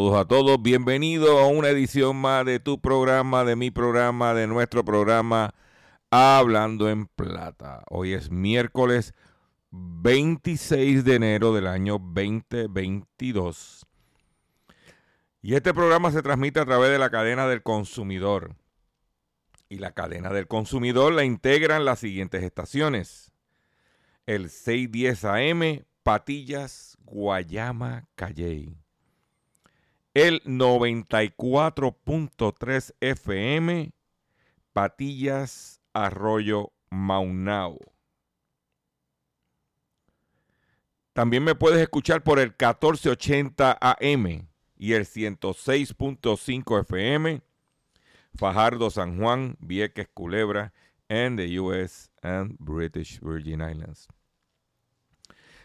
Saludos a todos. Bienvenido a una edición más de tu programa, de mi programa, de nuestro programa Hablando en Plata. Hoy es miércoles 26 de enero del año 2022. Y este programa se transmite a través de la cadena del consumidor. Y la cadena del consumidor la integran las siguientes estaciones. El 610 AM, Patillas, Guayama, Calley. El 94.3 FM, Patillas, Arroyo, Maunao. También me puedes escuchar por el 1480 AM y el 106.5 FM, Fajardo, San Juan, Vieques, Culebra, and the US and British Virgin Islands.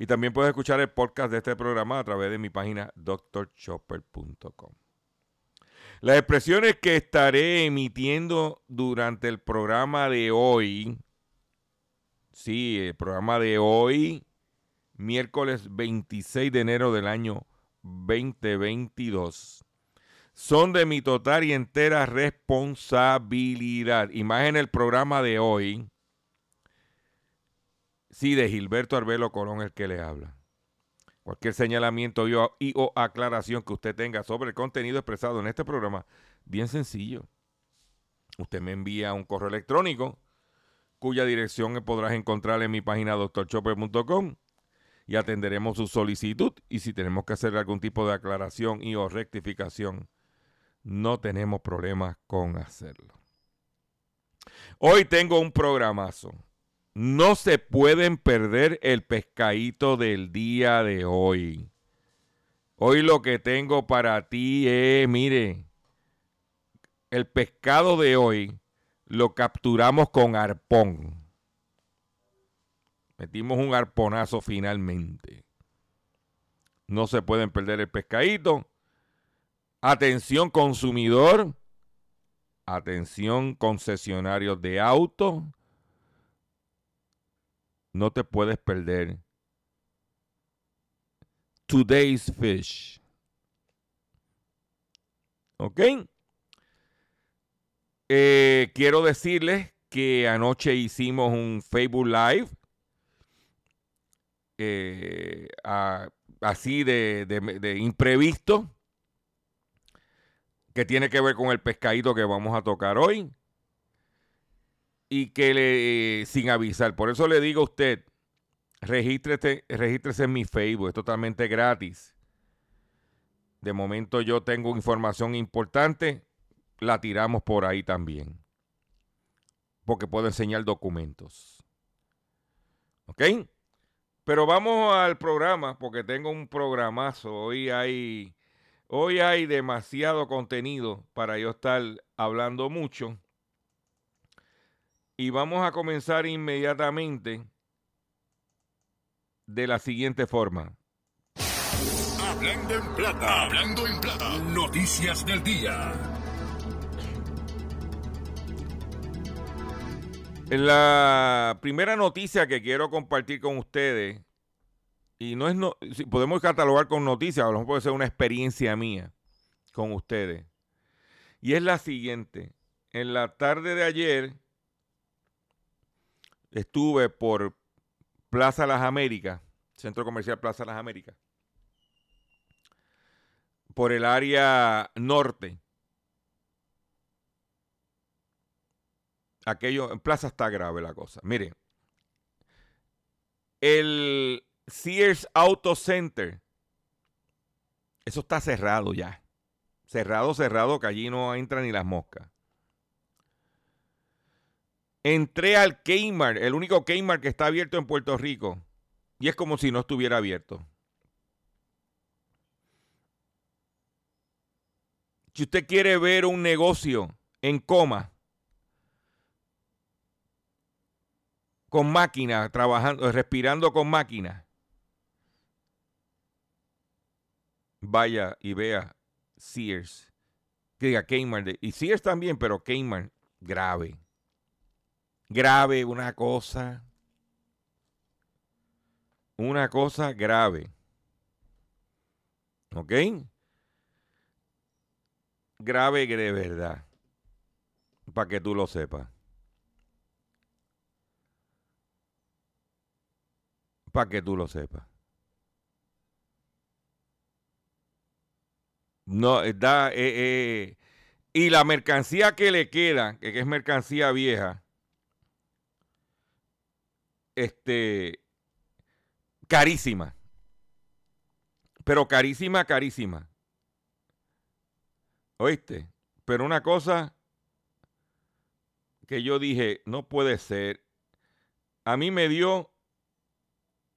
Y también puedes escuchar el podcast de este programa a través de mi página drchopper.com. Las expresiones que estaré emitiendo durante el programa de hoy, sí, el programa de hoy, miércoles 26 de enero del año 2022, son de mi total y entera responsabilidad. Y más en el programa de hoy, Sí, de Gilberto Arbelo Colón el que le habla. Cualquier señalamiento y o, aclaración que usted tenga sobre el contenido expresado en este programa, bien sencillo. Usted me envía un correo electrónico cuya dirección podrás encontrar en mi página doctorchopper.com y atenderemos su solicitud y si tenemos que hacer algún tipo de aclaración y o rectificación, no tenemos problemas con hacerlo. Hoy tengo un programazo. No se pueden perder el pescadito del día de hoy. Hoy lo que tengo para ti es, mire, el pescado de hoy lo capturamos con arpón. Metimos un arponazo finalmente. No se pueden perder el pescadito. Atención consumidor. Atención concesionarios de autos no te puedes perder Today's Fish. ¿Ok? Eh, quiero decirles que anoche hicimos un Facebook Live. eh, así de- de imprevisto. Que tiene que ver con el pescadito que vamos a tocar hoy y que le sin avisar. Por eso le digo a usted, regístrese, regístrese en mi Facebook, es totalmente gratis. De momento yo tengo información importante, la tiramos por ahí también. Porque puedo enseñar documentos. ¿Ok? Pero vamos al programa, porque tengo un programazo. Hoy hay, hoy hay demasiado contenido para yo estar hablando mucho. Y vamos a comenzar inmediatamente de la siguiente forma. Hablando en plata. Hablando en plata. Noticias del día. La primera noticia que quiero compartir con ustedes, y no es, no, si podemos catalogar con noticias, a lo mejor puede ser una experiencia mía con ustedes, y es la siguiente. En la tarde de ayer estuve por Plaza Las Américas, Centro Comercial Plaza Las Américas, por el área norte aquello, en Plaza está grave la cosa. Mire, el Sears Auto Center, eso está cerrado ya. Cerrado, cerrado, que allí no entran ni las moscas. Entré al Kmart, el único Kmart que está abierto en Puerto Rico, y es como si no estuviera abierto. Si usted quiere ver un negocio en coma, con máquina, trabajando, respirando con máquina, vaya y vea Sears. Que diga Kmart. Y Sears también, pero Kmart grave. Grave, una cosa. Una cosa grave. ¿Ok? Grave de verdad. Para que tú lo sepas. Para que tú lo sepas. No, da, eh, eh, y la mercancía que le queda, que es mercancía vieja, este, carísima. Pero carísima, carísima. ¿Oíste? Pero una cosa que yo dije, no puede ser. A mí me dio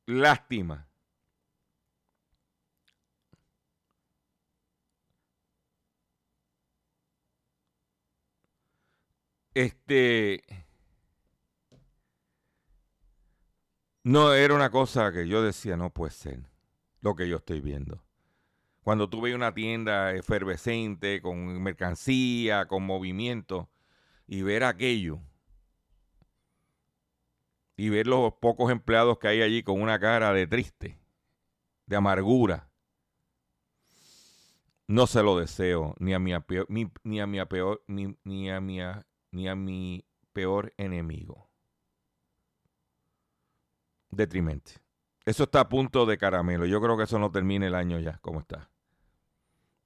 lástima. Este. No, era una cosa que yo decía, no puede ser lo que yo estoy viendo. Cuando tuve una tienda efervescente, con mercancía, con movimiento, y ver aquello, y ver los pocos empleados que hay allí con una cara de triste, de amargura. No se lo deseo ni a mi peor, ni, a mi peor, ni a mi, ni a mi peor enemigo. Detrimente. Eso está a punto de caramelo. Yo creo que eso no termina el año ya, como está.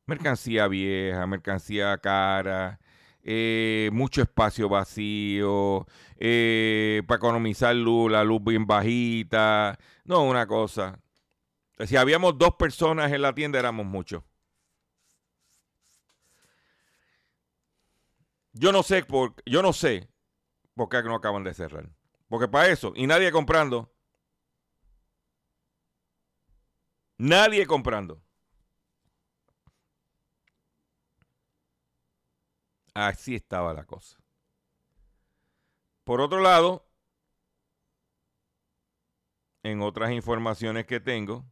Mercancía vieja, mercancía cara, eh, mucho espacio vacío, eh, para economizar luz, la luz bien bajita. No, una cosa. Si habíamos dos personas en la tienda, éramos muchos. Yo no sé por, yo no sé por qué no acaban de cerrar. Porque para eso, y nadie comprando. Nadie comprando. Así estaba la cosa. Por otro lado, en otras informaciones que tengo,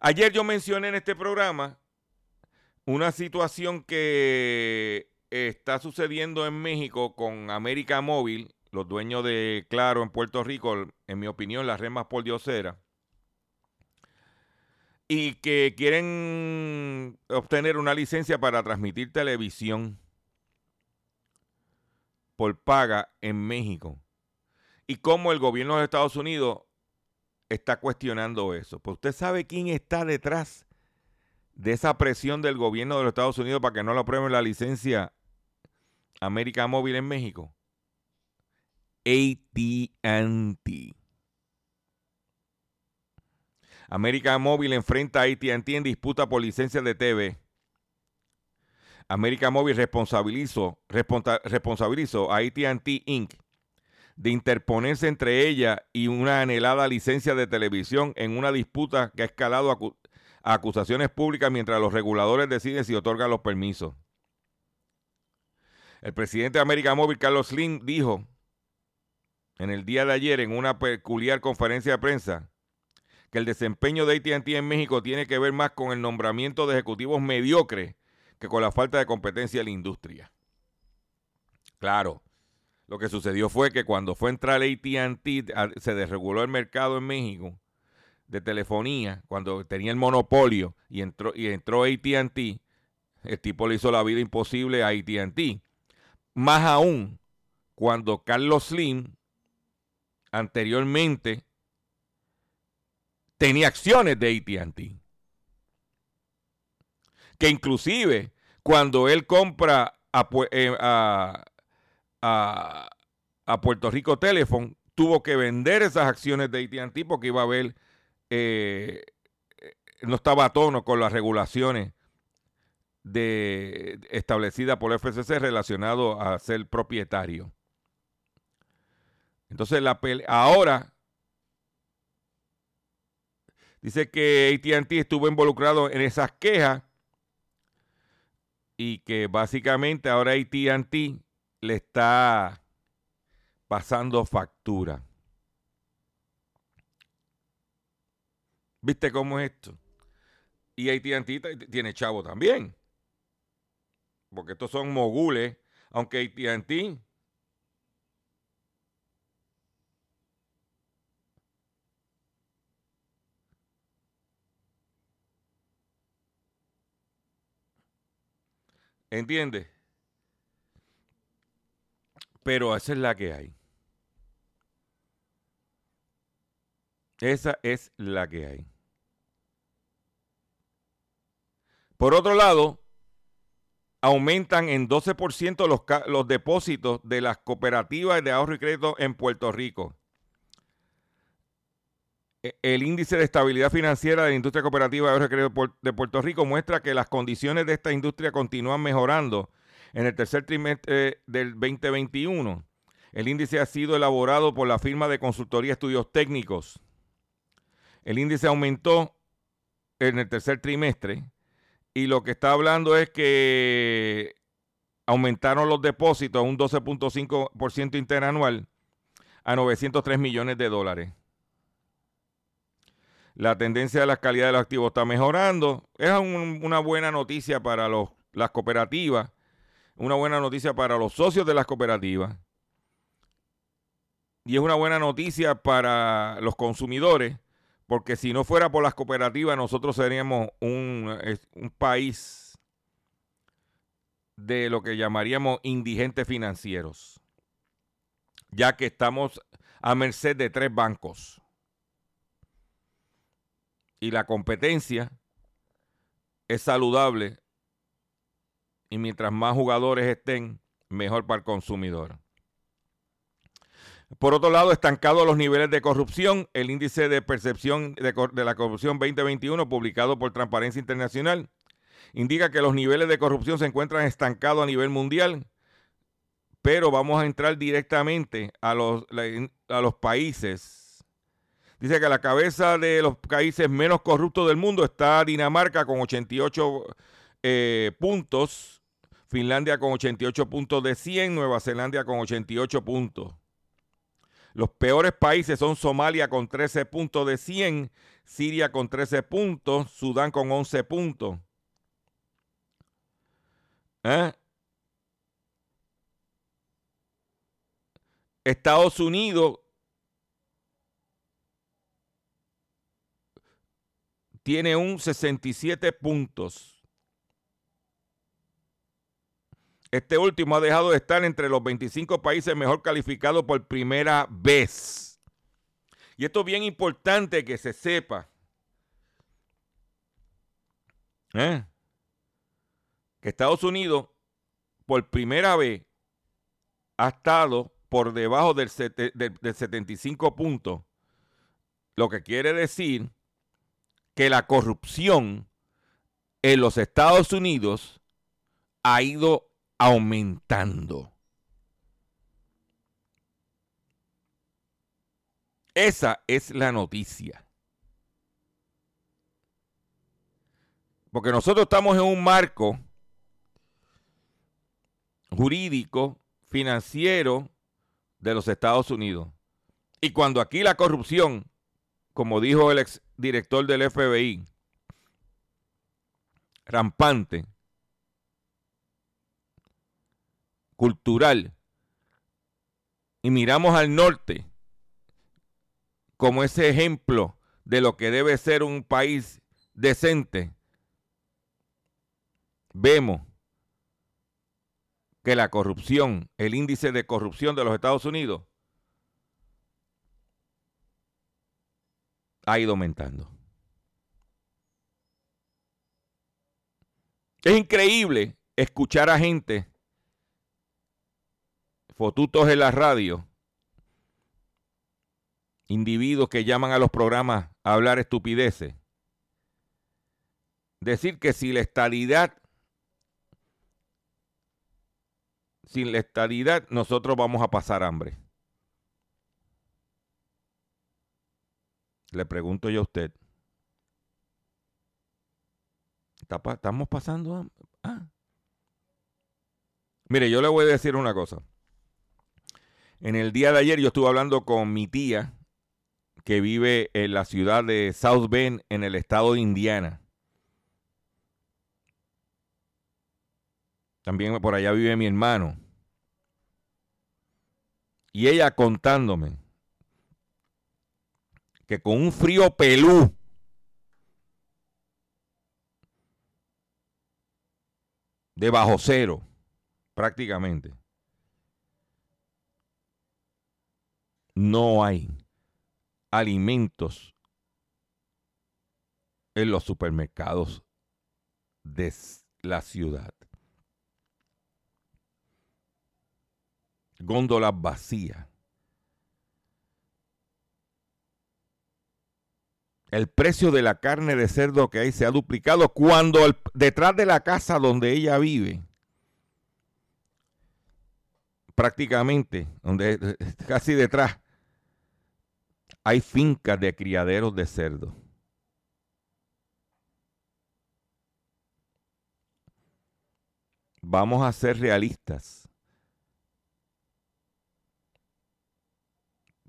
ayer yo mencioné en este programa una situación que está sucediendo en México con América Móvil, los dueños de Claro en Puerto Rico, en mi opinión, la red más por diosera y que quieren obtener una licencia para transmitir televisión por paga en México. Y cómo el gobierno de Estados Unidos está cuestionando eso. Pues usted sabe quién está detrás de esa presión del gobierno de los Estados Unidos para que no le aprueben la licencia América Móvil en México. ATT. América Móvil enfrenta a AT&T en disputa por licencias de TV. América Móvil responsabilizó, responsabilizó a AT&T Inc. de interponerse entre ella y una anhelada licencia de televisión en una disputa que ha escalado a, a acusaciones públicas mientras los reguladores deciden si otorgan los permisos. El presidente de América Móvil, Carlos Slim, dijo en el día de ayer en una peculiar conferencia de prensa que el desempeño de AT&T en México tiene que ver más con el nombramiento de ejecutivos mediocres que con la falta de competencia en la industria. Claro, lo que sucedió fue que cuando fue a entrar AT&T se desreguló el mercado en México de telefonía, cuando tenía el monopolio y entró, y entró AT&T, el tipo le hizo la vida imposible a AT&T. Más aún, cuando Carlos Slim anteriormente tenía acciones de AT&T. Que inclusive cuando él compra eh, a- a- Puerto Rico Telephone, tuvo que vender esas acciones de AT&T porque iba a haber, eh, no estaba a tono con las regulaciones de, establecidas por el FCC relacionado a ser propietario. Entonces, la ahora dice que ATT estuvo involucrado en esas quejas y que básicamente ahora ATT le está pasando factura. ¿Viste cómo es esto? Y AT&T tiene chavo también. Porque estos son mogules, aunque AT&T ¿Entiendes? Pero esa es la que hay. Esa es la que hay. Por otro lado, aumentan en 12% los, los depósitos de las cooperativas de ahorro y crédito en Puerto Rico. E- El índice de estabilidad financiera de la industria cooperativa de Puerto Rico muestra que las condiciones de esta industria continúan mejorando en el tercer trimestre del 2021. El índice ha sido elaborado por la firma de consultoría Estudios Técnicos. El índice aumentó en el tercer trimestre y lo que está hablando es que aumentaron los depósitos a un 12.5% interanual a 903 millones de dólares. La tendencia de la calidad de los activos está mejorando. Es un- una buena noticia para los, las cooperativas, una buena noticia para los socios de las cooperativas y es una buena noticia para los consumidores porque si no fuera por las cooperativas, nosotros seríamos un, un país de lo que llamaríamos indigentes financieros, ya que estamos a merced de tres bancos. Y la competencia es saludable y mientras más jugadores estén, mejor para el consumidor. Por otro lado, estancado los niveles de corrupción, el índice de percepción de, la corrupción 2021 publicado por Transparencia Internacional indica que los niveles de corrupción se encuentran estancados a nivel mundial, pero vamos a entrar directamente a los países. Dice que a la cabeza de los países menos corruptos del mundo está Dinamarca con 88 eh, puntos, Finlandia con 88 puntos de 100, Nueva Zelanda con 88 puntos. Los peores países son Somalia con 13 puntos de 100, Siria con 13 puntos, Sudán con 11 puntos. ¿Eh? Estados Unidos tiene un 67 puntos. Este último ha dejado de estar entre los 25 países mejor calificados por primera vez. Y esto es bien importante que se sepa. ¿Eh? Que Estados Unidos, por primera vez, ha estado por debajo del, del- del 75 puntos. Lo que quiere decir que la corrupción en los Estados Unidos ha ido aumentando. Esa es la noticia. Porque nosotros estamos en un marco jurídico, financiero de los Estados Unidos. Y cuando aquí la corrupción, como dijo el ex director del FBI, rampante, cultural, y miramos al norte como ese ejemplo de lo que debe ser un país decente, vemos que la corrupción, el índice de corrupción de los Estados Unidos, ha ido aumentando. Es increíble escuchar a gente, fotutos en la radio, individuos que llaman a los programas a hablar estupideces, decir que si la estabilidad sin la estabilidad nosotros vamos a pasar hambre. Le pregunto yo a usted. ¿Estamos pasando? Ah. Mire, yo le voy a decir una cosa. En el día de ayer yo estuve hablando con mi tía que vive en la ciudad de South Bend, en el estado de Indiana. También por allá vive mi hermano. Y ella contándome que con un frío pelú de bajo cero, prácticamente, no hay alimentos en los supermercados de la ciudad. góndolas vacías. El precio de la carne de cerdo que hay se ha duplicado cuando detrás de la casa donde ella vive, prácticamente, donde casi detrás, hay fincas de criaderos de cerdo. Vamos a ser realistas.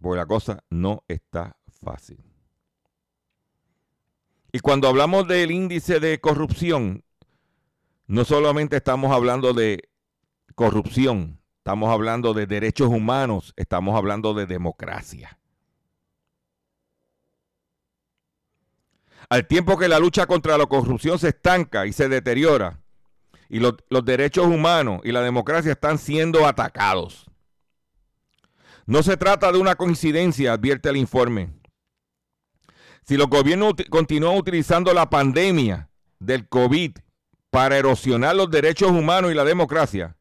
porque la cosa no está fácil. Y cuando hablamos del índice de corrupción, no solamente estamos hablando de corrupción, estamos hablando de derechos humanos, estamos hablando de democracia. Al tiempo que la lucha contra la corrupción se estanca y se deteriora, y los, derechos humanos y la democracia están siendo atacados. No se trata de una coincidencia, advierte el informe. Si los gobiernos continúan utilizando la pandemia del COVID para erosionar los derechos humanos y la democracia,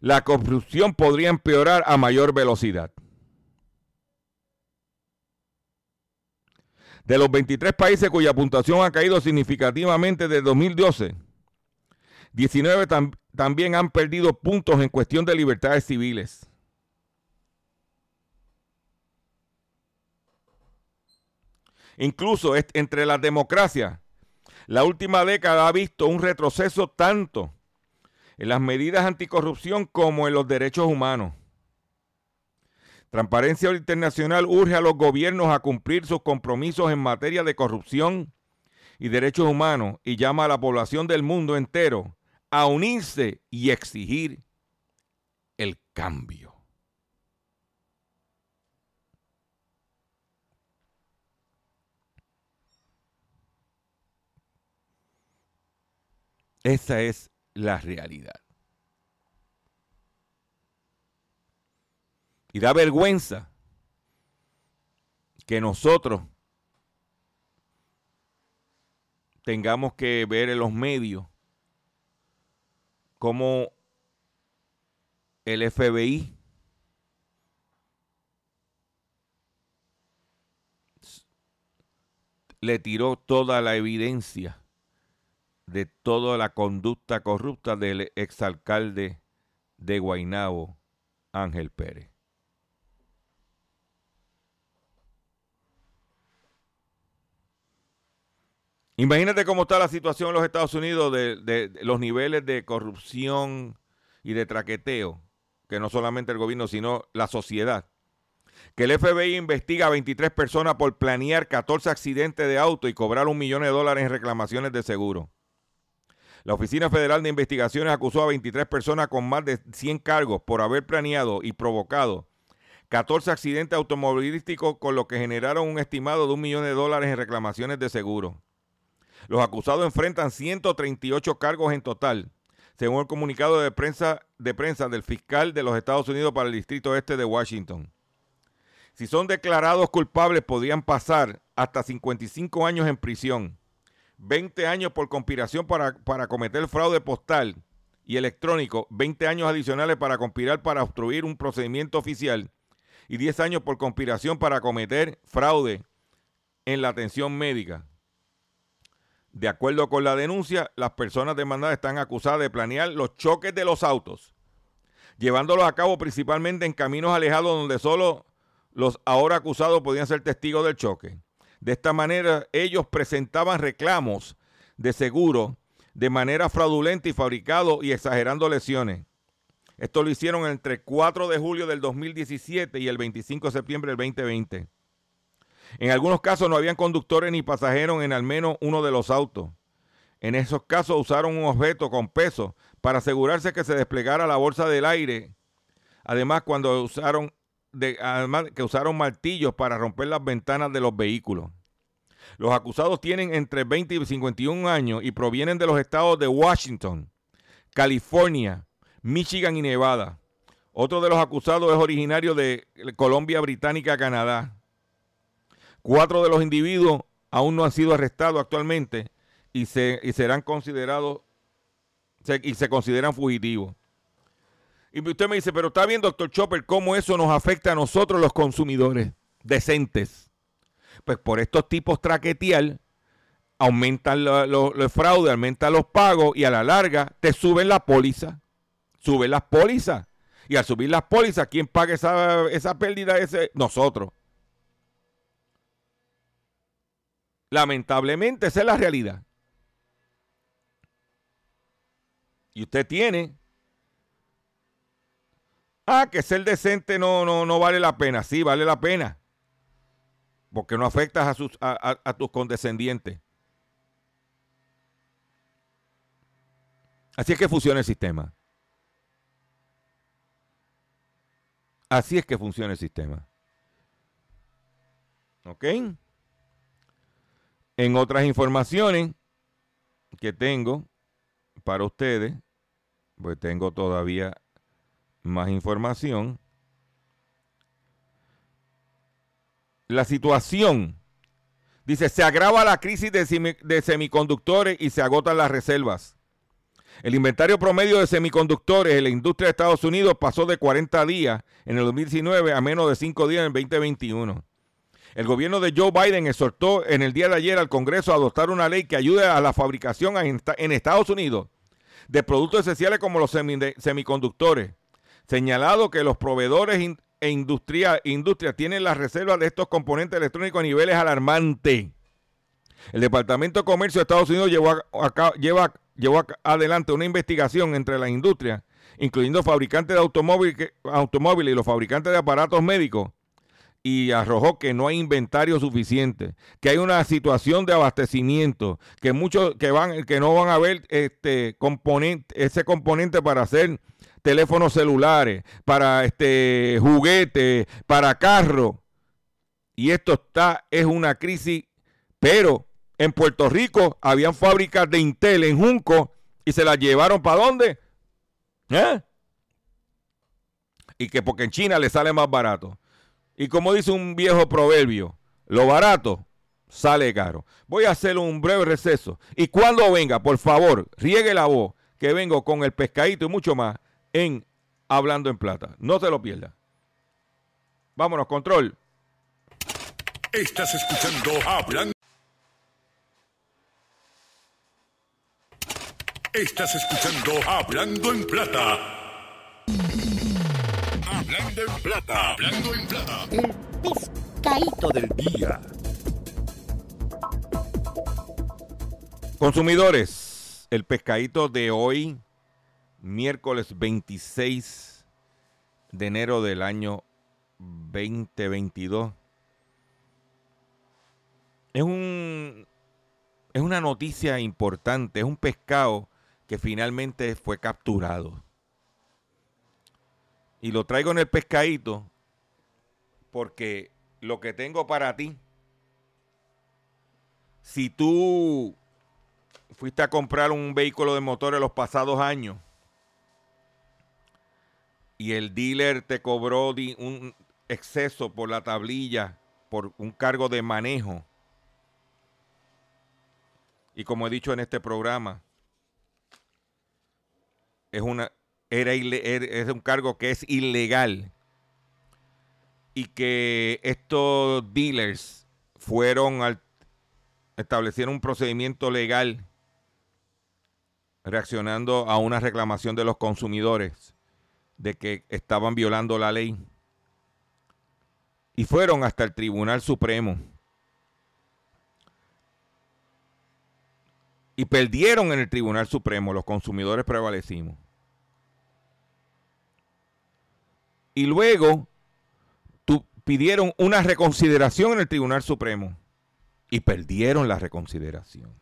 la corrupción podría empeorar a mayor velocidad. De los 23 países cuya puntuación ha caído significativamente desde 2012, 19 también han perdido puntos en cuestión de libertades civiles. Incluso entre las democracias, la última década ha visto un retroceso tanto en las medidas anticorrupción como en los derechos humanos. Transparencia Internacional urge a los gobiernos a cumplir sus compromisos en materia de corrupción y derechos humanos y llama a la población del mundo entero a unirse y exigir el cambio. Esa es la realidad. Y da vergüenza que nosotros tengamos que ver en los medios cómo el FBI le tiró toda la evidencia de toda la conducta corrupta del exalcalde de Guainabo, Ángel Pérez. Imagínate cómo está la situación en los Estados Unidos de, de, los niveles de corrupción y de traqueteo, que no solamente el gobierno, sino la sociedad. Que el FBI investiga a 23 personas por planear 14 accidentes de auto y cobrar un millón de dólares en reclamaciones de seguro. La Oficina Federal de Investigaciones acusó a 23 personas con más de 100 cargos por haber planeado y provocado 14 accidentes automovilísticos con lo que generaron un estimado de un millón de dólares en reclamaciones de seguro. Los acusados enfrentan 138 cargos en total, según el comunicado de prensa, de prensa del fiscal de los Estados Unidos para el Distrito Este de Washington. Si son declarados culpables, podrían pasar hasta 55 años en prisión, 20 años por conspiración para, para cometer fraude postal y electrónico, 20 años adicionales para conspirar para obstruir un procedimiento oficial y 10 años por conspiración para cometer fraude en la atención médica. De acuerdo con la denuncia, las personas demandadas están acusadas de planear los choques de los autos, llevándolos a cabo principalmente en caminos alejados donde solo los ahora acusados podían ser testigos del choque. De esta manera, ellos presentaban reclamos de seguro de manera fraudulenta y fabricado y exagerando lesiones. Esto lo hicieron entre el 4 de julio del 2017 y el 25 de septiembre del 2020. En algunos casos no habían conductores ni pasajeros en al menos uno de los autos. En esos casos usaron un objeto con peso para asegurarse que se desplegara la bolsa del aire. Además, cuando usaron que usaron martillos para romper las ventanas de los vehículos. Los acusados tienen entre 20 y 51 años y provienen de los estados de Washington, California, Michigan y Nevada. Otro de los acusados es originario de Colombia Británica, Canadá. Cuatro de los individuos aún no han sido arrestados actualmente y, se, y serán considerados y se consideran fugitivos. Y usted me dice, pero está bien, doctor Chopper, cómo eso nos afecta a nosotros los consumidores decentes. Pues por estos tipos traquetear, aumentan lo- lo- los fraudes, aumentan los pagos y a la larga te suben la póliza. Suben las pólizas. Y al subir las pólizas, ¿quién paga esa, esa pérdida? Ese, nosotros. Lamentablemente, esa es la realidad. Y usted tiene. Ah, que ser decente no, no, no vale la pena. Sí, vale la pena. Porque no afectas a, sus, a, a- a tus condescendientes. Así es que funciona el sistema. Así es que funciona el sistema. ¿Ok? En otras informaciones que tengo para ustedes, pues tengo todavía más información. La situación, dice, se agrava la crisis de, semi- de semiconductores y se agotan las reservas. El inventario promedio de semiconductores en la industria de Estados Unidos pasó de 40 días en el 2019 a menos de 5 días en el 2021. El gobierno de Joe Biden exhortó en el día de ayer al Congreso a adoptar una ley que ayude a la fabricación en esta- en Estados Unidos de productos esenciales como los semiconductores, señalado que los proveedores e industria, industrias tienen las reservas de estos componentes electrónicos a niveles alarmantes. El Departamento de Comercio de Estados Unidos llevó, lleva- llevó adelante una investigación entre las industrias, incluyendo fabricantes de automóviles, automóviles y los fabricantes de aparatos médicos, y arrojó que no hay inventario suficiente, que hay una situación de abastecimiento, que muchos que van, que no van a ver este componente, ese componente para hacer teléfonos celulares, para este juguetes, para carros. Y esto está, es una crisis, pero en Puerto Rico habían fábricas de Intel en Junco y se las llevaron para dónde? ¿Eh? Y que porque en China le sale más barato. Y como dice un viejo proverbio, lo barato sale caro. Voy a hacer un breve receso. Y cuando venga, por favor, riegue la voz, que vengo con el pescadito y mucho más en Hablando en Plata. No se lo pierda. Vámonos, control. Estás escuchando Hablando. Estás escuchando Hablando en Plata. Hablando en Plata. Hablando en Plata. El pescadito del día. Consumidores, el pescadito de hoy, miércoles 26 de enero del año 2022, es un es una noticia importante, es un pescado que finalmente fue capturado. Y lo traigo en el pescadito porque lo que tengo para ti, si tú fuiste a comprar un vehículo de motor en los pasados años y el dealer te cobró un exceso por la tablilla, por un cargo de manejo, y como he dicho en este programa, es, una, era, er, es un cargo que es ilegal. Y que estos dealers fueron al establecieron un procedimiento legal reaccionando a una reclamación de los consumidores de que estaban violando la ley y fueron hasta el Tribunal Supremo y perdieron en el Tribunal Supremo, los consumidores prevalecimos. Y luego pidieron una reconsideración en el Tribunal Supremo y perdieron la reconsideración.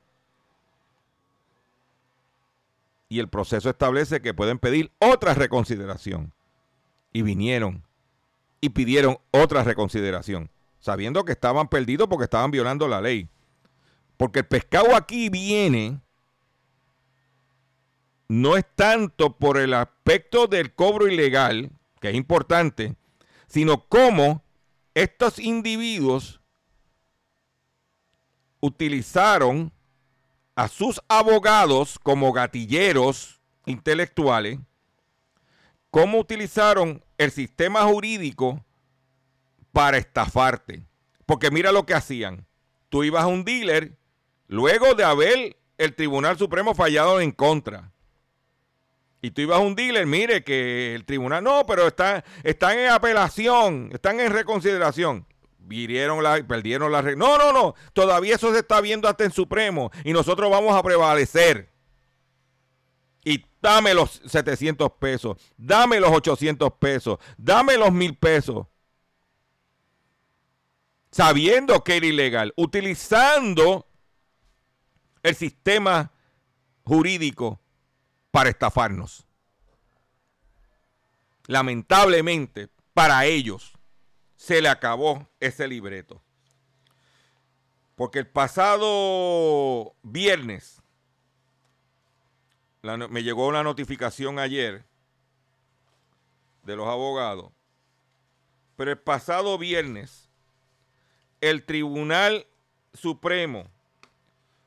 Y el proceso establece que pueden pedir otra reconsideración. Y vinieron y pidieron otra reconsideración, sabiendo que estaban perdidos porque estaban violando la ley. Porque el pescado aquí viene no es tanto por el aspecto del cobro ilegal, que es importante, sino cómo estos individuos utilizaron a sus abogados como gatilleros intelectuales, cómo utilizaron el sistema jurídico para estafarte. Porque mira lo que hacían. Tú ibas a un dealer Luego de haber el Tribunal Supremo fallado en contra. Y tú ibas a un dealer, mire que el tribunal, no, pero están, están en apelación, están en reconsideración. Virieron la, perdieron la No, no, no, todavía eso se está viendo hasta en Supremo y nosotros vamos a prevalecer. Y dame los 700 pesos, dame los 800 pesos, dame los 1000 pesos. Sabiendo que era ilegal, utilizando el sistema jurídico para estafarnos. Lamentablemente, para ellos se le acabó ese libreto. Porque el pasado viernes me llegó una notificación ayer de los abogados, pero el pasado viernes el Tribunal Supremo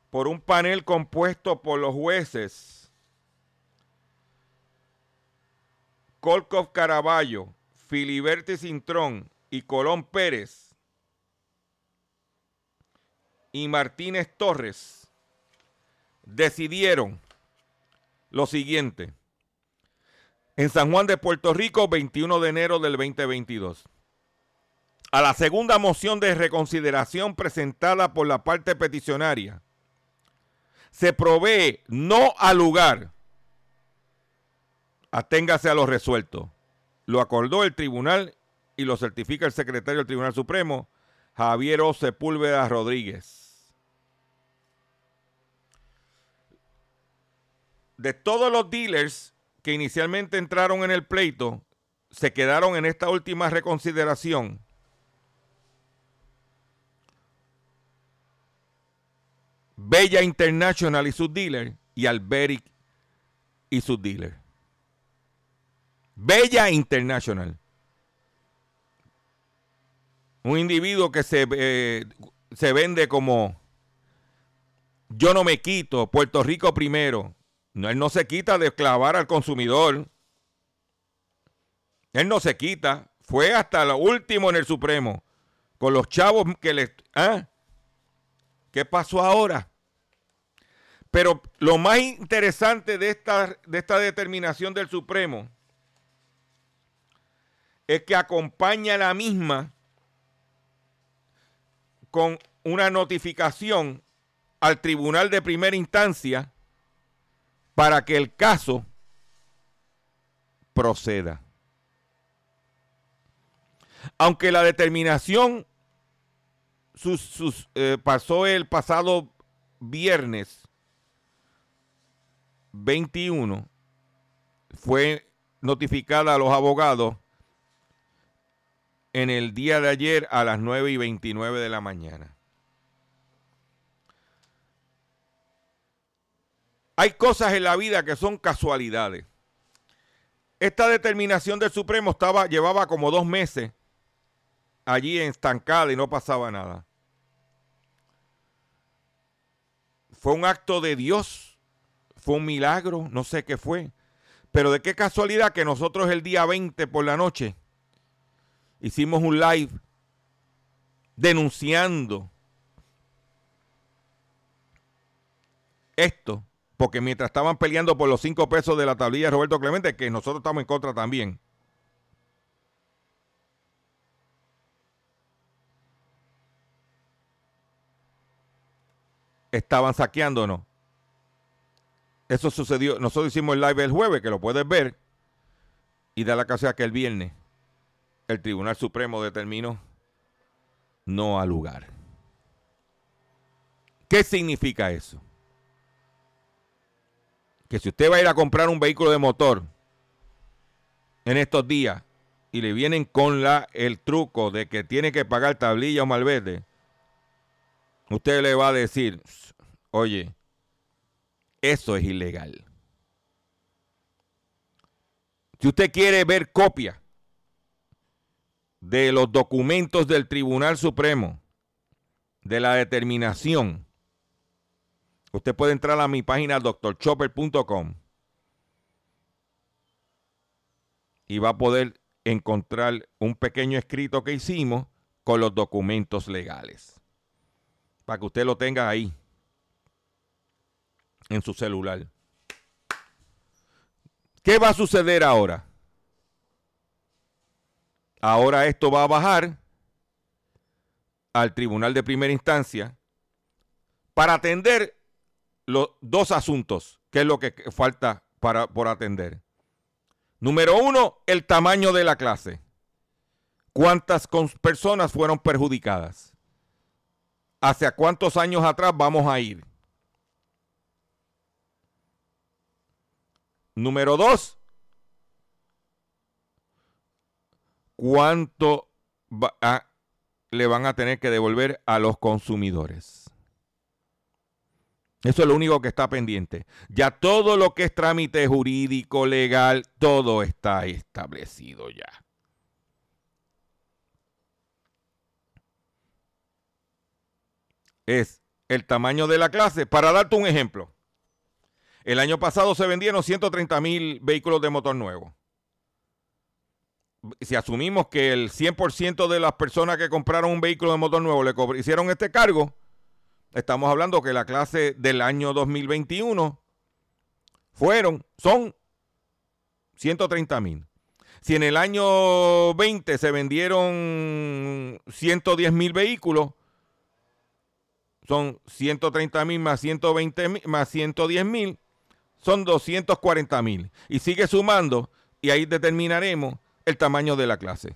por un panel compuesto por los jueces Kolkov Caraballo, Filiberti Cintrón y Colón Pérez y Martínez Torres decidieron lo siguiente. En San Juan de Puerto Rico, 21 de enero del 2022. A la segunda moción de reconsideración presentada por la parte peticionaria, se provee no al lugar, aténgase a lo resuelto. Lo acordó el tribunal y lo certifica el secretario del Tribunal Supremo, Javier O. Sepúlveda Rodríguez. De todos los dealers que inicialmente entraron en el pleito, se quedaron en esta última reconsideración Bella International y sus dealers y Alberic y sus dealers. Bella International. Un individuo que se, eh, se vende como yo no me quito, Puerto Rico primero. No, él no se quita de clavar al consumidor. Él no se quita. Fue hasta lo último en el Supremo. Con los chavos que le... ¿ah? ¿Qué pasó ahora? Pero lo más interesante de esta, de esta determinación del Supremo es que acompaña la misma con una notificación al tribunal de primera instancia para que el caso proceda. Aunque la determinación sus, sus, eh, pasó el pasado viernes 21, fue notificada a los abogados en el día de ayer a las 9 y 29 de la mañana. Hay cosas en la vida que son casualidades. Esta determinación del Supremo estaba, llevaba como dos meses allí estancada y no pasaba nada. Fue un acto de Dios, fue un milagro, no sé qué fue. Pero de qué casualidad que nosotros el día 20 por la noche hicimos un live denunciando esto, porque mientras estaban peleando por los cinco pesos de la tablilla de Roberto Clemente, que nosotros estamos en contra también. Estaban saqueándonos. Eso sucedió. Nosotros hicimos el live el jueves, que lo puedes ver. Y da la casualidad que el viernes el Tribunal Supremo determinó no al lugar. ¿Qué significa eso? Que si usted va a ir a comprar un vehículo de motor en estos días y le vienen con la, el truco de que tiene que pagar tablilla o malverde, usted le va a decir, oye, eso es ilegal. Si usted quiere ver copia de los documentos del Tribunal Supremo, de la determinación, usted puede entrar a mi página doctorchopper.com y va a poder encontrar un pequeño escrito que hicimos con los documentos legales. Para que usted lo tenga ahí, en su celular. ¿Qué va a suceder ahora? Ahora esto va a bajar al tribunal de primera instancia para atender los dos asuntos, que es lo que falta para, por atender. Número uno, el tamaño de la clase. ¿Cuántas personas fueron perjudicadas? ¿Hacia cuántos años atrás vamos a ir? Número dos, ¿cuánto le van a tener que devolver a los consumidores? Eso es lo único que está pendiente. Ya todo lo que es trámite jurídico, legal, todo está establecido ya. Es el tamaño de la clase. Para darte un ejemplo, el año pasado se vendieron 130 mil vehículos de motor nuevo. Si asumimos que el 100% de las personas que compraron un vehículo de motor nuevo le hicieron este cargo, estamos hablando que la clase del año 2021 fueron, son 130 mil. Si en el año 20 se vendieron 110 mil vehículos, son 130 mil más 120 mil más 110 mil, son 240 mil. Y sigue sumando y ahí determinaremos el tamaño de la clase.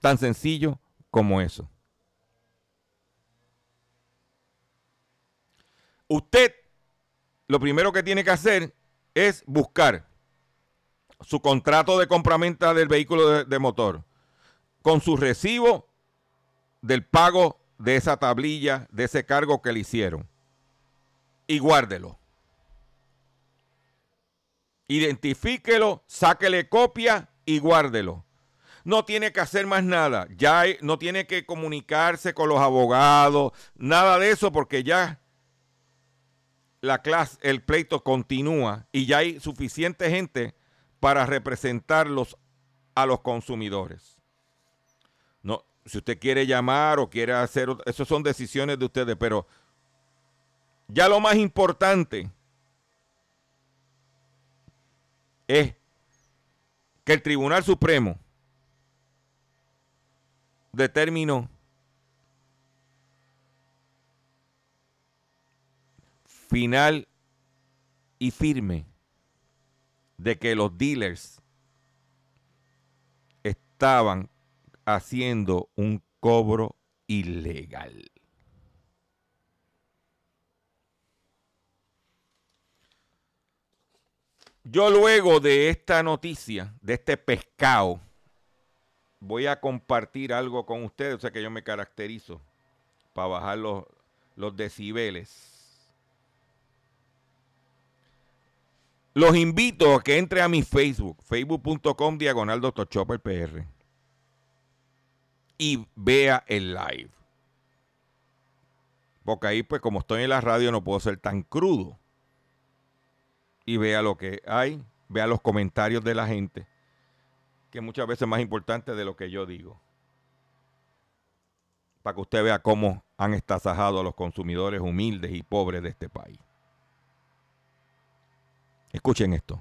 Tan sencillo como eso. Usted lo primero que tiene que hacer es buscar su contrato de compraventa del vehículo de, de motor con su recibo del pago de esa tablilla, de ese cargo que le hicieron. Y guárdelo. Identifíquelo, sáquele copia y guárdelo. No tiene que hacer más nada. Ya no tiene que comunicarse con los abogados, nada de eso, porque ya la clase, el pleito continúa y ya hay suficiente gente para representarlos a los consumidores si usted quiere llamar o quiere hacer, eso son decisiones de ustedes, pero ya lo más importante es que el Tribunal Supremo determinó final y firme de que los dealers estaban haciendo un cobro ilegal. Yo luego de esta noticia, de este pescado, voy a compartir algo con ustedes, o sea que yo me caracterizo para bajar los, decibeles. Los invito a que entre a mi Facebook, facebook.com diagonal Dr. Chopper PR y vea el live. Porque ahí, pues, como estoy en la radio, no puedo ser tan crudo y vea lo que hay, vea los comentarios de la gente, que muchas veces es más importante de lo que yo digo. Para que usted vea cómo han estasajado a los consumidores humildes y pobres de este país. Escuchen esto.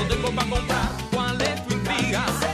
yo tengo para comprar, cuál tu intriga.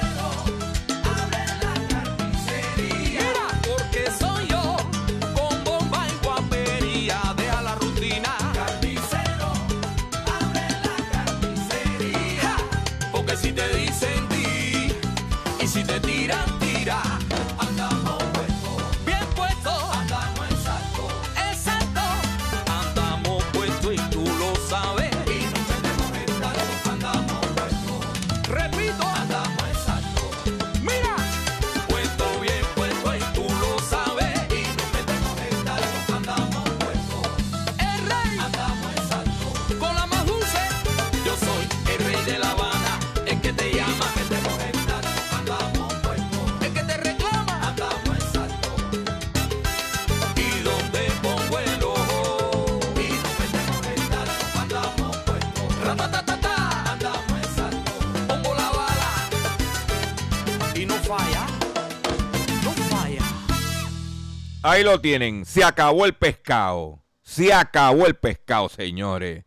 Ahí lo tienen. Se acabó el pescado. Se acabó el pescado, señores.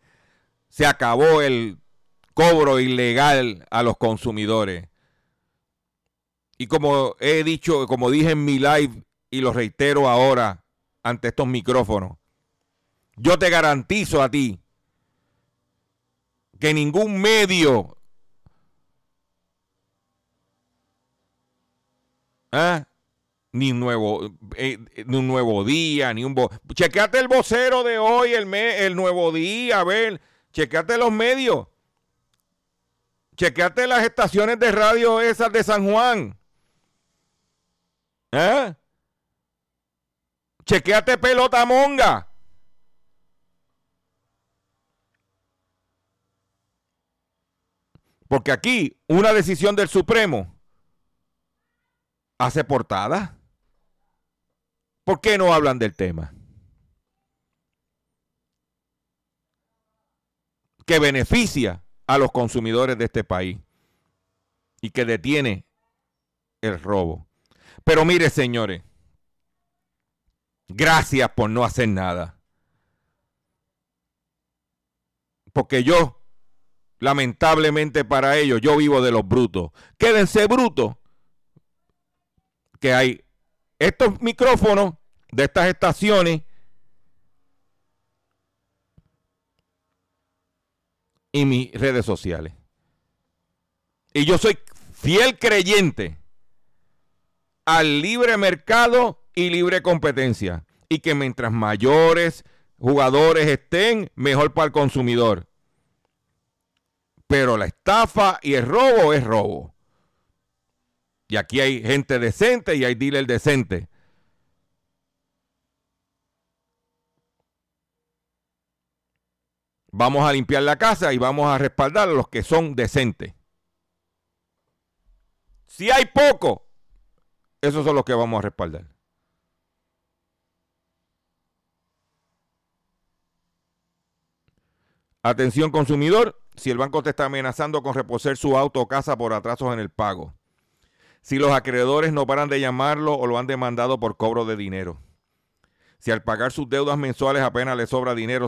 Se acabó el cobro ilegal a los consumidores. Y como he dicho, como dije en mi live y lo reitero ahora ante estos micrófonos, yo te garantizo a ti que ningún medio ¿ah? Ni un nuevo, eh, ni un nuevo día, ni un... Chequeate el vocero de hoy, el, el nuevo día, a ver, chequeate los medios. Chequeate las estaciones de radio esas de San Juan. ¿Eh? Chequeate pelota monga. Porque aquí una decisión del Supremo hace portada. ¿Por qué no hablan del tema? Que beneficia a los consumidores de este país y que detiene el robo. Pero mire, señores, gracias por no hacer nada. Porque yo, lamentablemente para ellos, yo vivo de los brutos. Quédense brutos. Que hay estos micrófonos de estas estaciones y mis redes sociales. Y yo soy fiel creyente al libre mercado y libre competencia. Y que mientras mayores jugadores estén, mejor para el consumidor. Pero la estafa y el robo es robo. Y aquí hay gente decente y hay dealers decentes. Vamos a limpiar la casa y vamos a respaldar a los que son decentes. Si hay poco, esos son los que vamos a respaldar. Atención consumidor, si el banco te está amenazando con reposer su auto o casa por atrasos en el pago. Si los acreedores no paran de llamarlo o lo han demandado por cobro de dinero. Si al pagar sus deudas mensuales apenas le sobra dinero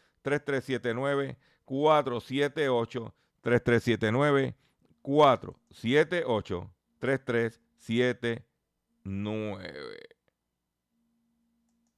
3379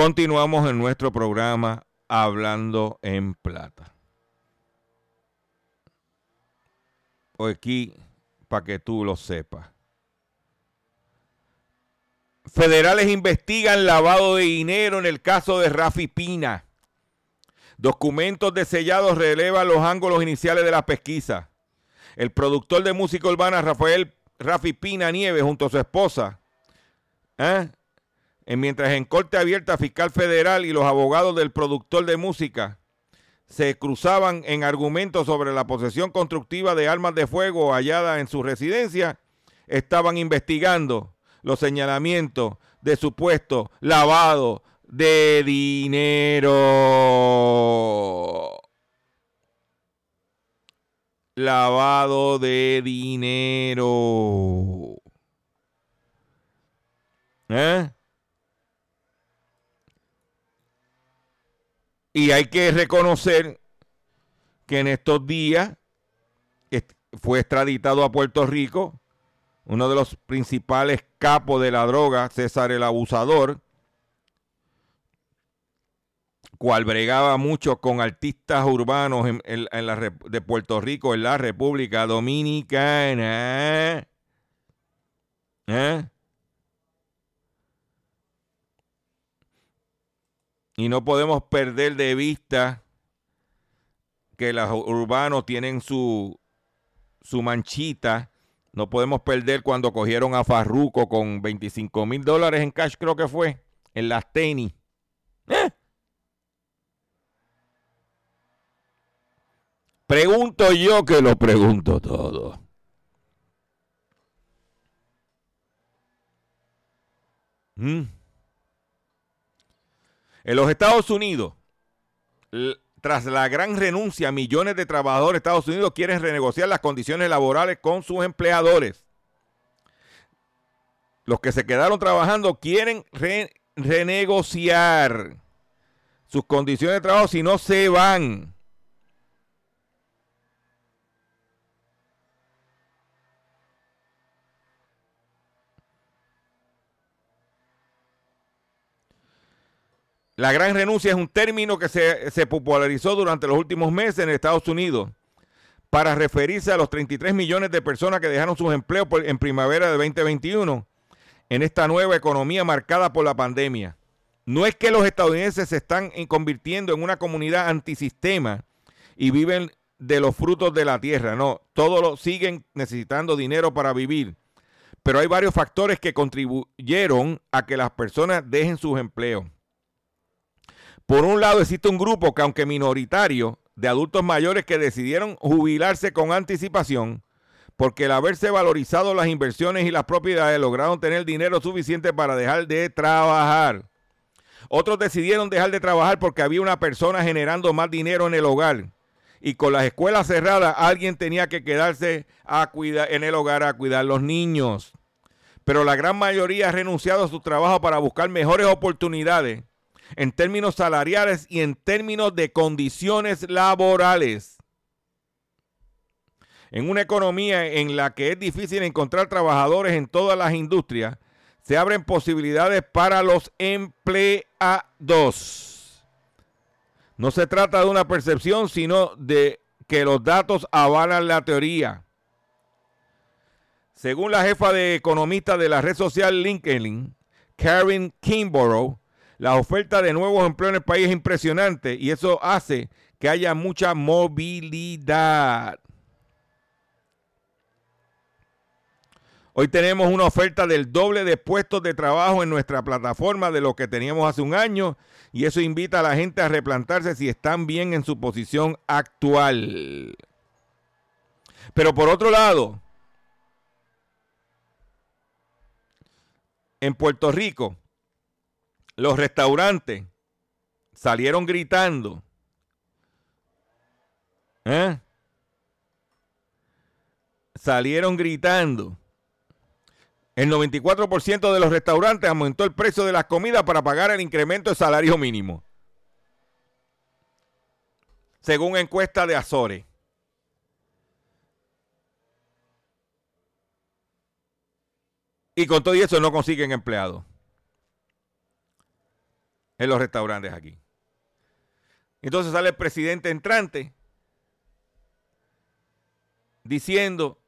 Continuamos en nuestro programa Hablando en Plata. Hoy aquí, para que tú lo sepas. Federales investigan lavado de dinero en el caso de Rafi Pina. Documentos de sellados relevan los ángulos iniciales de la pesquisa. El productor de música urbana Rafael Rafi Pina Nieves junto a su esposa, ¿eh? En mientras en corte abierta fiscal federal y los abogados del productor de música se cruzaban en argumentos sobre la posesión constructiva de armas de fuego halladas en su residencia, estaban investigando los señalamientos de supuesto lavado de dinero. Lavado de dinero. ¿Eh? Y hay que reconocer que en estos días fue extraditado a Puerto Rico uno de los principales capos de la droga, César el Abusador, cual bregaba mucho con artistas urbanos en, la, de Puerto Rico, en la República Dominicana. ¿Eh? Y no podemos perder de vista que los urbanos tienen su, su manchita. No podemos perder cuando cogieron a Farruco con 25 mil dólares en cash, creo que fue, en las tenis. ¿Eh? Pregunto yo que lo pregunto todo. Mm. En los Estados Unidos, tras la gran renuncia, millones de trabajadores de Estados Unidos quieren renegociar las condiciones laborales con sus empleadores. Los que se quedaron trabajando quieren re- renegociar sus condiciones de trabajo si no se van. La gran renuncia es un término que se, se popularizó durante los últimos meses en Estados Unidos para referirse a los 33 millones de personas que dejaron sus empleos en primavera de 2021 en esta nueva economía marcada por la pandemia. No es que los estadounidenses se están en- convirtiendo en una comunidad antisistema y viven de los frutos de la tierra, no, todos siguen necesitando dinero para vivir. Pero hay varios factores que contribuyeron a que las personas dejen sus empleos. Por un lado, existe un grupo que, aunque minoritario, de adultos mayores que decidieron jubilarse con anticipación, porque el haberse valorizado las inversiones y las propiedades lograron tener dinero suficiente para dejar de trabajar. Otros decidieron dejar de trabajar porque había una persona generando más dinero en el hogar. Y con las escuelas cerradas, alguien tenía que quedarse a cuidar, en el hogar a cuidar los niños. Pero la gran mayoría ha renunciado a su trabajo para buscar mejores oportunidades en términos salariales y en términos de condiciones laborales. En una economía en la que es difícil encontrar trabajadores en todas las industrias, se abren posibilidades para los empleados. No se trata de una percepción, sino de que los datos avalan la teoría. Según la jefa de economistas de la red social LinkedIn, Karen Kimborough, la oferta de nuevos empleos en el país es impresionante y eso hace que haya mucha movilidad. Hoy tenemos una oferta del doble de puestos de trabajo en nuestra plataforma de lo que teníamos hace un año y eso invita a la gente a replantarse si están bien en su posición actual. Pero por otro lado, en Puerto Rico, los restaurantes salieron gritando. ¿Eh? Salieron gritando. El 94% de los restaurantes aumentó el precio de las comidas para pagar el incremento de salario mínimo. Según encuesta de Azores. Y con todo eso no consiguen empleados en los restaurantes aquí. Entonces sale el presidente entrante diciendo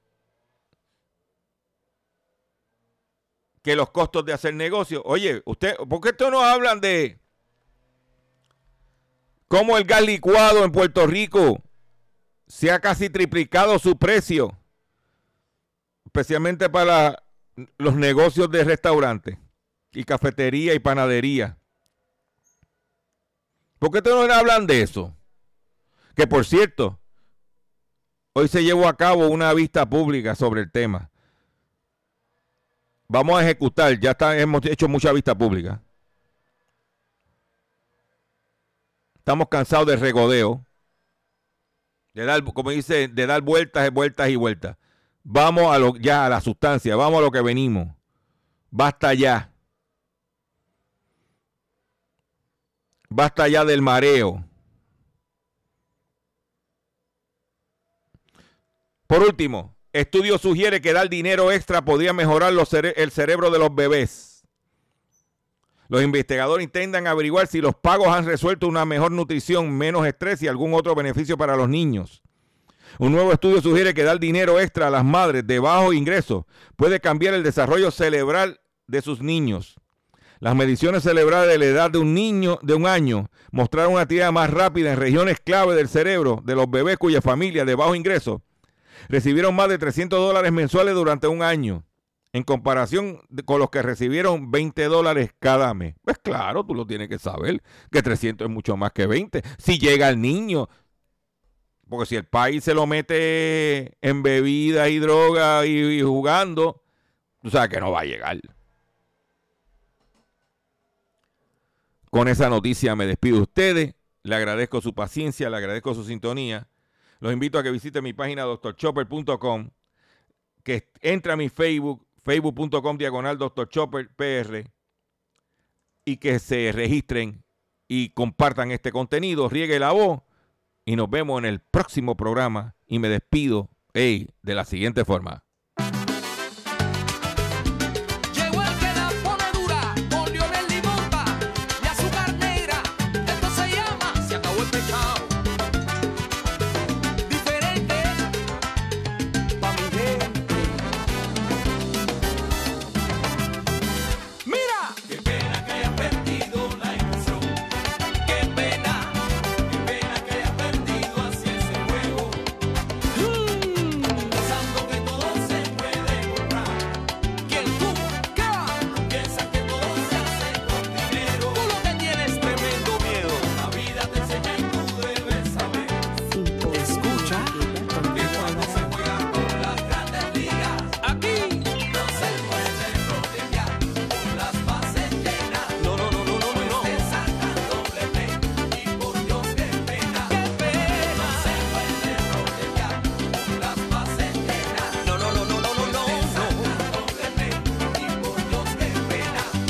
que los costos de hacer negocio, oye, usted, ¿por qué ustedes no hablan de cómo el gas licuado en Puerto Rico se ha casi triplicado su precio, especialmente para los negocios de restaurantes y cafetería y panadería? ¿Por qué ustedes no hablan de eso? Que por cierto, hoy se llevó a cabo una vista pública sobre el tema. Vamos a ejecutar, ya está, hemos hecho mucha vista pública. Estamos cansados de regodeo, de dar, como dice, de dar vueltas y vueltas y vueltas. Vamos a lo, ya a la sustancia, vamos a lo que venimos. Basta ya. Basta ya del mareo. Por último, estudio sugiere que dar dinero extra podría mejorar el cerebro de los bebés. Los investigadores intentan averiguar si los pagos han resuelto una mejor nutrición, menos estrés y algún otro beneficio para los niños. Un nuevo estudio sugiere que dar dinero extra a las madres de bajo ingreso puede cambiar el desarrollo cerebral de sus niños. Las mediciones cerebrales de la edad de un niño de un año mostraron una actividad más rápida en regiones clave del cerebro de los bebés cuya familia de bajo ingreso recibieron más de 300 dólares mensuales durante un año, en comparación con los que recibieron 20 dólares cada mes. Pues claro, tú lo tienes que saber, que 300 es mucho más que 20. Si llega el niño, porque si el país se lo mete en bebida y droga y, y jugando, tú sabes que no va a llegar. Con esa noticia me despido de ustedes. Le agradezco su paciencia, le agradezco su sintonía. Los invito a que visiten mi página doctorchopper.com, que entre a mi Facebook, facebook.com diagonal doctorchopperpr, y que se registren y compartan este contenido, riegue la voz, y nos vemos en el próximo programa. Y me despido hey, de la siguiente forma.